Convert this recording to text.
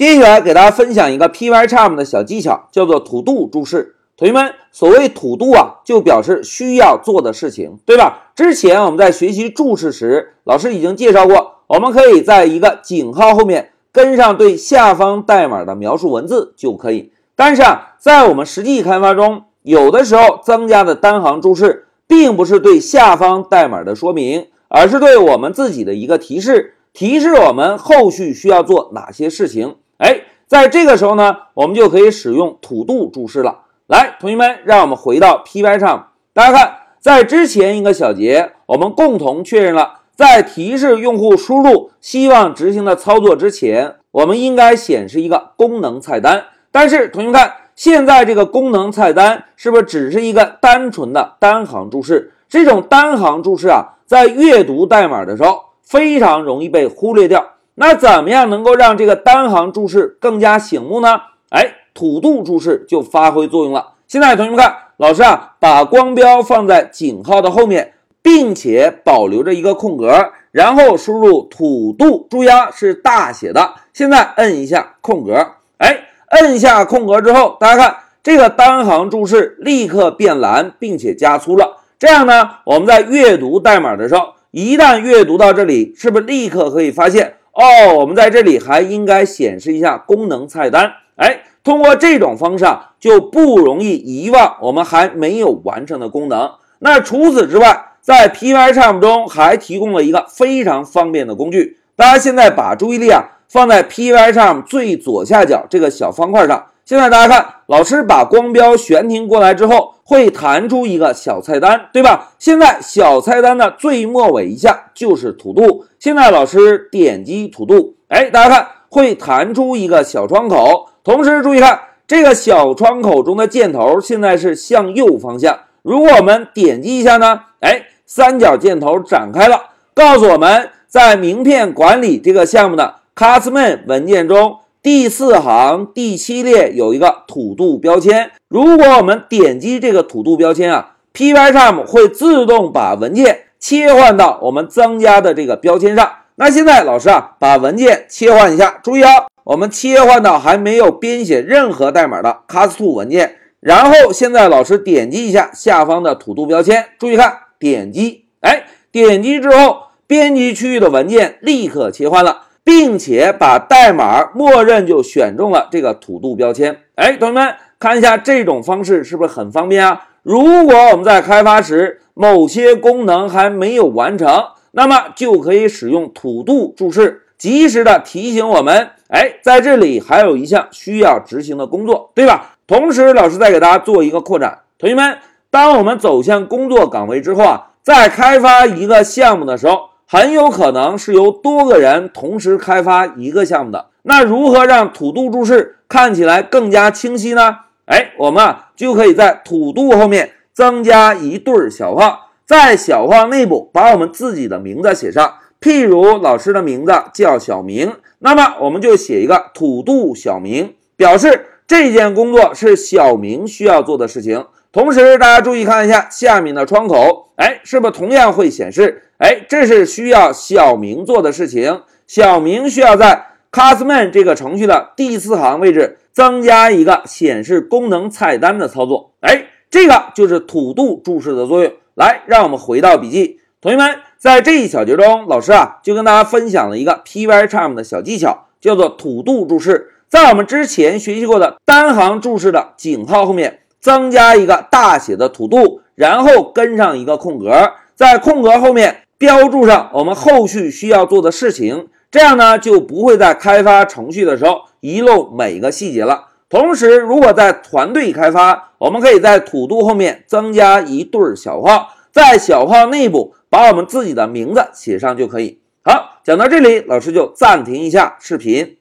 接下来给大家分享一个 Pycharm 的小技巧，叫做土度注释。同学们，所谓土度啊，就表示需要做的事情，对吧？之前我们在学习注释时，老师已经介绍过，我们可以在一个井号后面跟上对下方代码的描述文字就可以。但是啊，在我们实际开发中，有的时候增加的单行注释，并不是对下方代码的说明，而是对我们自己的一个提示，提示我们后续需要做哪些事情。哎，在这个时候呢，我们就可以使用土度注释了。来，同学们，让我们回到 Py 上，大家看，在之前一个小节，我们共同确认了，在提示用户输入希望执行的操作之前，我们应该显示一个功能菜单。但是，同学们看，现在这个功能菜单是不是只是一个单纯的单行注释？这种单行注释啊，在阅读代码的时候非常容易被忽略掉。那怎么样能够让这个单行注释更加醒目呢？哎，土度注释就发挥作用了。现在同学们看，老师啊，把光标放在井号的后面，并且保留着一个空格，然后输入土度，注意啊，是大写的。现在摁一下空格，哎，摁下空格之后，大家看这个单行注释立刻变蓝，并且加粗了。这样呢，我们在阅读代码的时候，一旦阅读到这里，是不是立刻可以发现？哦，我们在这里还应该显示一下功能菜单。哎，通过这种方式啊，就不容易遗忘我们还没有完成的功能。那除此之外，在 Pycharm 中还提供了一个非常方便的工具。大家现在把注意力啊放在 Pycharm 最左下角这个小方块上。现在大家看，老师把光标悬停过来之后，会弹出一个小菜单，对吧？现在小菜单的最末尾一项就是土度。现在老师点击土度，哎，大家看会弹出一个小窗口。同时注意看这个小窗口中的箭头现在是向右方向。如果我们点击一下呢？哎，三角箭头展开了，告诉我们在名片管理这个项目的 Custom 文件中。第四行第七列有一个土度标签，如果我们点击这个土度标签啊，Pycharm 会自动把文件切换到我们增加的这个标签上。那现在老师啊，把文件切换一下，注意啊，我们切换到还没有编写任何代码的 Cast2 文件。然后现在老师点击一下下方的土度标签，注意看，点击，哎，点击之后，编辑区域的文件立刻切换了。并且把代码默认就选中了这个土度标签。哎，同学们看一下这种方式是不是很方便啊？如果我们在开发时某些功能还没有完成，那么就可以使用土度注释，及时的提醒我们，哎，在这里还有一项需要执行的工作，对吧？同时，老师再给大家做一个扩展。同学们，当我们走向工作岗位之后啊，在开发一个项目的时候。很有可能是由多个人同时开发一个项目的，那如何让土度注释看起来更加清晰呢？哎，我们啊就可以在土度后面增加一对小号，在小号内部把我们自己的名字写上，譬如老师的名字叫小明，那么我们就写一个土度小明，表示这件工作是小明需要做的事情。同时，大家注意看一下下面的窗口，哎，是不是同样会显示？哎，这是需要小明做的事情。小明需要在 Custom 这个程序的第四行位置增加一个显示功能菜单的操作。哎，这个就是土度注释的作用。来，让我们回到笔记，同学们，在这一小节中，老师啊就跟大家分享了一个 Pycharm 的小技巧，叫做土度注释。在我们之前学习过的单行注释的井号后面。增加一个大写的土度，然后跟上一个空格，在空格后面标注上我们后续需要做的事情，这样呢就不会在开发程序的时候遗漏每个细节了。同时，如果在团队开发，我们可以在土度后面增加一对小号，在小号内部把我们自己的名字写上就可以。好，讲到这里，老师就暂停一下视频。